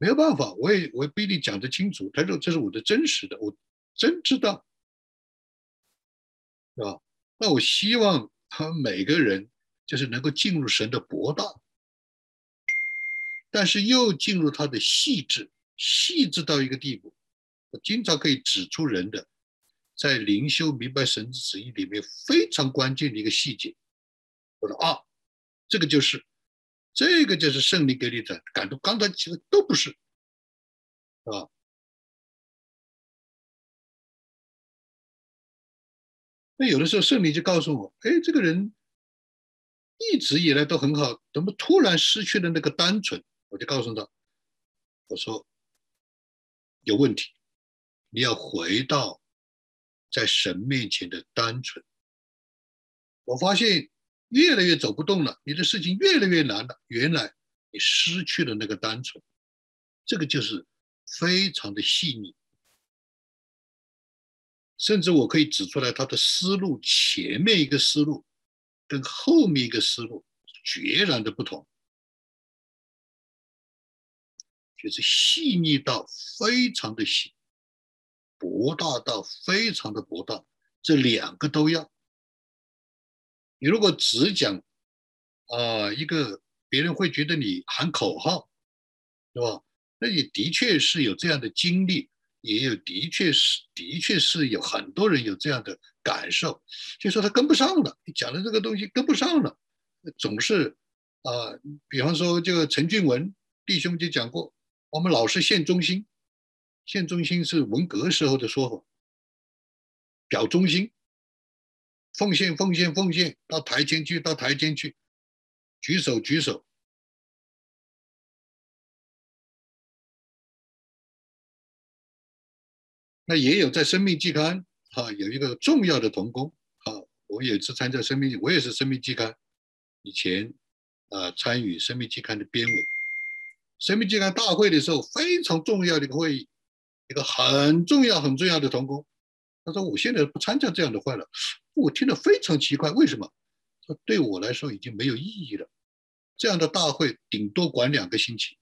没有办法，我也我也不一定讲得清楚。他说这是我的真实的，我真知道，是吧？那我希望。他们每个人就是能够进入神的博大，但是又进入他的细致，细致到一个地步，我经常可以指出人的在灵修明白神之旨意里面非常关键的一个细节。我说啊，这个就是，这个就是圣灵给你的感动。刚才其实都不是，啊。那有的时候圣灵就告诉我：“哎，这个人一直以来都很好，怎么突然失去了那个单纯？”我就告诉他：“我说有问题，你要回到在神面前的单纯。”我发现越来越走不动了，你的事情越来越难了。原来你失去了那个单纯，这个就是非常的细腻。甚至我可以指出来，他的思路前面一个思路跟后面一个思路截然的不同，就是细腻到非常的细，博大到非常的博大，这两个都要。你如果只讲啊一个，别人会觉得你喊口号，是吧？那也的确是有这样的经历。也有，的确是，的确是有很多人有这样的感受，就说他跟不上了，你讲的这个东西跟不上了，总是啊，比方说这个陈俊文弟兄就讲过，我们老是献忠心，献忠心是文革时候的说法，表忠心，奉献奉献奉献，到台前去到台前去，举手举手。那也有在《生命季刊》啊，有一个重要的童工啊，我也是参加《生命》，我也是《生命季刊》以前啊参与《生命季刊》的编委，《生命季刊》大会的时候非常重要的一个会议，一个很重要很重要的童工，他说我现在不参加这样的会了，我听得非常奇怪，为什么？说对我来说已经没有意义了，这样的大会顶多管两个星期。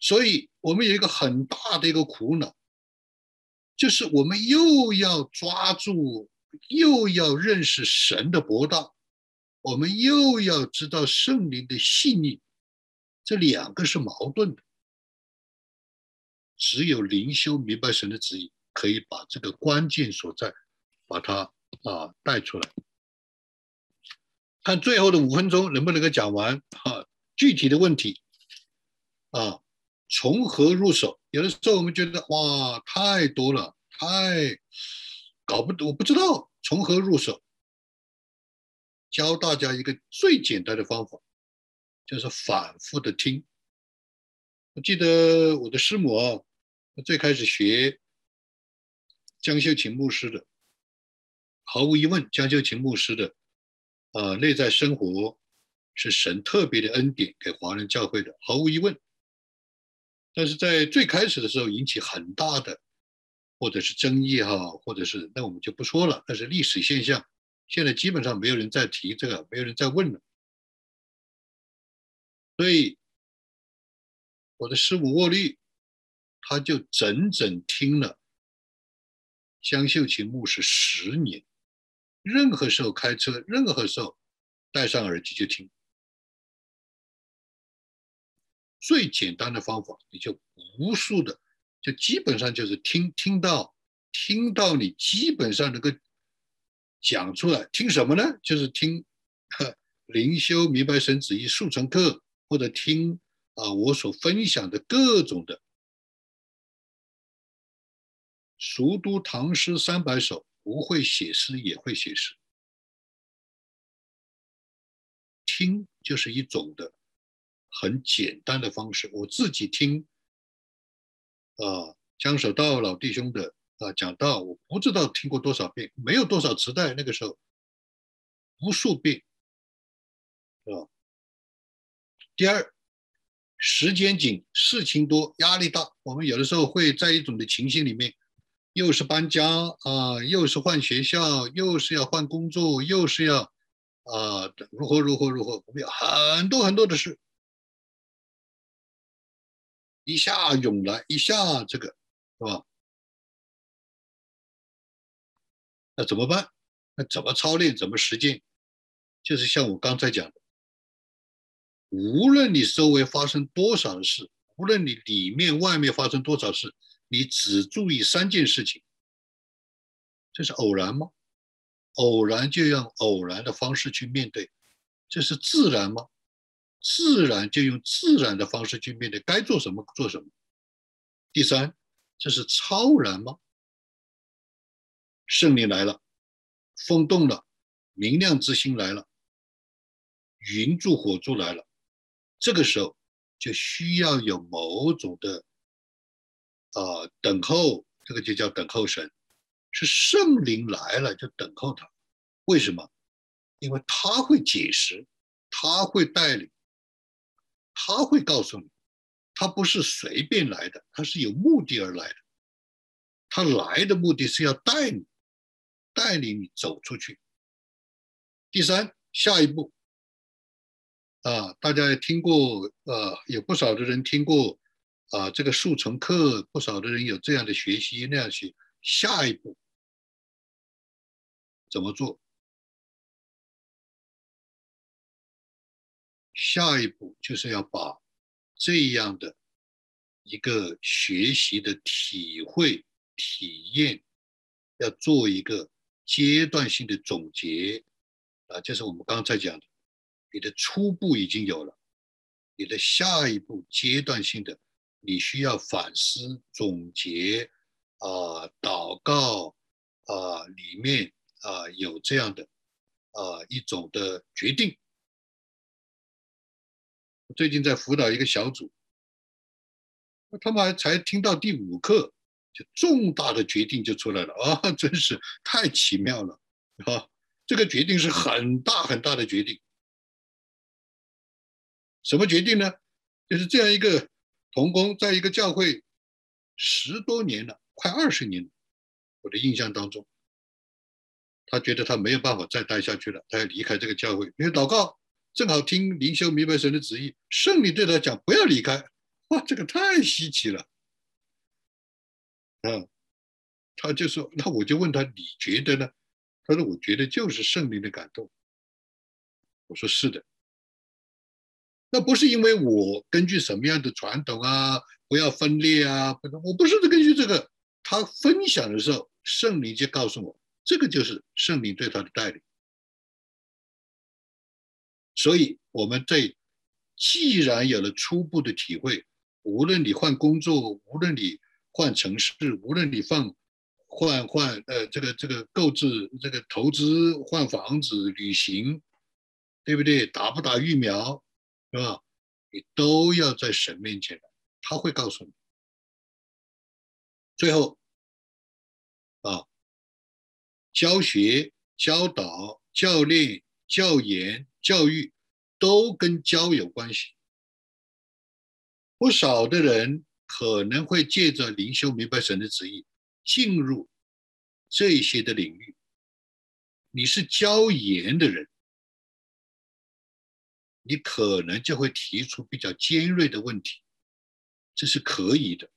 所以，我们有一个很大的一个苦恼，就是我们又要抓住，又要认识神的博大，我们又要知道圣灵的细腻，这两个是矛盾的。只有灵修明白神的旨意，可以把这个关键所在，把它啊带出来。看最后的五分钟能不能够讲完啊？具体的问题啊。从何入手？有的时候我们觉得哇，太多了，太搞不懂，我不知道从何入手。教大家一个最简单的方法，就是反复的听。我记得我的师母啊，最开始学江秀琴牧师的，毫无疑问，江秀琴牧师的啊内在生活是神特别的恩典给华人教会的，毫无疑问。但是在最开始的时候引起很大的，或者是争议哈，或者是那我们就不说了，那是历史现象。现在基本上没有人再提这个，没有人再问了。所以我的师傅沃利，他就整整听了江秀琴牧师十年，任何时候开车，任何时候戴上耳机就听。最简单的方法，你就无数的，就基本上就是听听到听到你基本上能够讲出来。听什么呢？就是听灵修明白神旨意速成课，或者听啊我所分享的各种的熟读唐诗三百首，不会写诗也会写诗。听就是一种的。很简单的方式，我自己听啊，江守道老弟兄的啊讲道，我不知道听过多少遍，没有多少磁带，那个时候无数遍，是吧？第二，时间紧，事情多，压力大，我们有的时候会在一种的情形里面，又是搬家啊，又是换学校，又是要换工作，又是要啊如何如何如何，我们有很多很多的事。一下涌来，一下这个，是吧？那怎么办？那怎么操练？怎么实践？就是像我刚才讲的，无论你周围发生多少事，无论你里面外面发生多少事，你只注意三件事情。这是偶然吗？偶然就用偶然的方式去面对，这是自然吗？自然就用自然的方式去面对，该做什么做什么。第三，这是超然吗？圣灵来了，风动了，明亮之星来了，云柱火柱来了，这个时候就需要有某种的啊等候，这个就叫等候神，是圣灵来了就等候他。为什么？因为他会解释，他会带领。他会告诉你，他不是随便来的，他是有目的而来的。他来的目的是要带你，带领你走出去。第三，下一步，啊，大家也听过，呃，有不少的人听过，啊，这个速成课，不少的人有这样的学习那样学。下一步怎么做？下一步就是要把这样的一个学习的体会、体验，要做一个阶段性的总结啊，就是我们刚才讲的，你的初步已经有了，你的下一步阶段性的，你需要反思、总结啊、祷告啊，里面啊有这样的啊一种的决定。最近在辅导一个小组，他们还才听到第五课，就重大的决定就出来了啊！真是太奇妙了啊！这个决定是很大很大的决定，什么决定呢？就是这样一个童工，在一个教会十多年了，快二十年了，我的印象当中，他觉得他没有办法再待下去了，他要离开这个教会，因为祷告。正好听灵修明白神的旨意，圣灵对他讲不要离开，哇，这个太稀奇了，啊，他就说，那我就问他，你觉得呢？他说，我觉得就是圣灵的感动。我说是的，那不是因为我根据什么样的传统啊，不要分裂啊，我不是根据这个，他分享的时候，圣灵就告诉我，这个就是圣灵对他的带领。所以我们在既然有了初步的体会，无论你换工作，无论你换城市，无论你放换换呃这个这个购置这个投资换房子旅行，对不对？打不打疫苗，是吧？你都要在神面前他会告诉你。最后啊，教学、教导、教练、教研。教育都跟教有关系，不少的人可能会借着灵修明白神的旨意，进入这些的领域。你是教研的人，你可能就会提出比较尖锐的问题，这是可以的，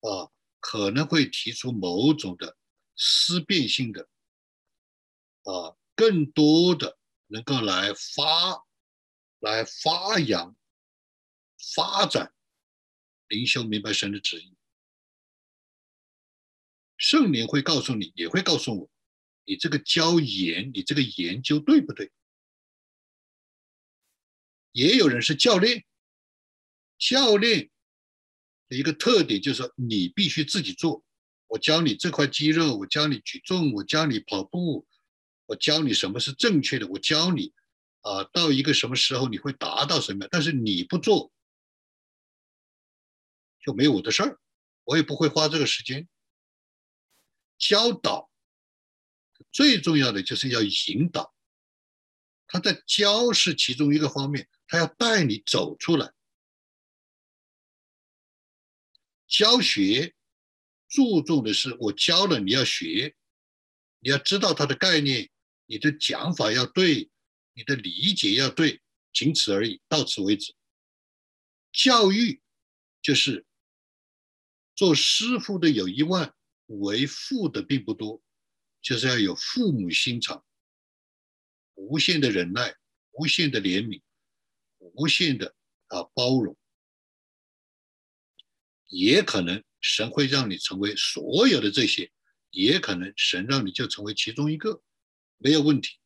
啊，可能会提出某种的思辨性的，啊，更多的能够来发，来发扬、发展。灵修明白神的旨意，圣灵会告诉你，也会告诉我，你这个教研，你这个研究对不对？也有人是教练，教练的一个特点就是说，你必须自己做。我教你这块肌肉，我教你举重，我教你跑步，我教你什么是正确的，我教你啊，到一个什么时候你会达到什么？但是你不做。就没有我的事儿，我也不会花这个时间教导。最重要的就是要引导，他在教是其中一个方面，他要带你走出来。教学注重的是我教了你要学，你要知道它的概念，你的讲法要对，你的理解要对，仅此而已，到此为止。教育就是。做师傅的有一万，为父的并不多，就是要有父母心肠，无限的忍耐，无限的怜悯，无限的啊包容。也可能神会让你成为所有的这些，也可能神让你就成为其中一个，没有问题，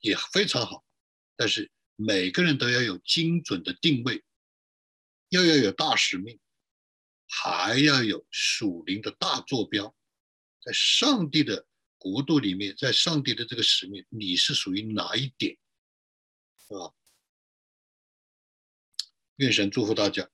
也非常好。但是每个人都要有精准的定位，又要有大使命。还要有属灵的大坐标，在上帝的国度里面，在上帝的这个使命，你是属于哪一点，是吧？愿神祝福大家。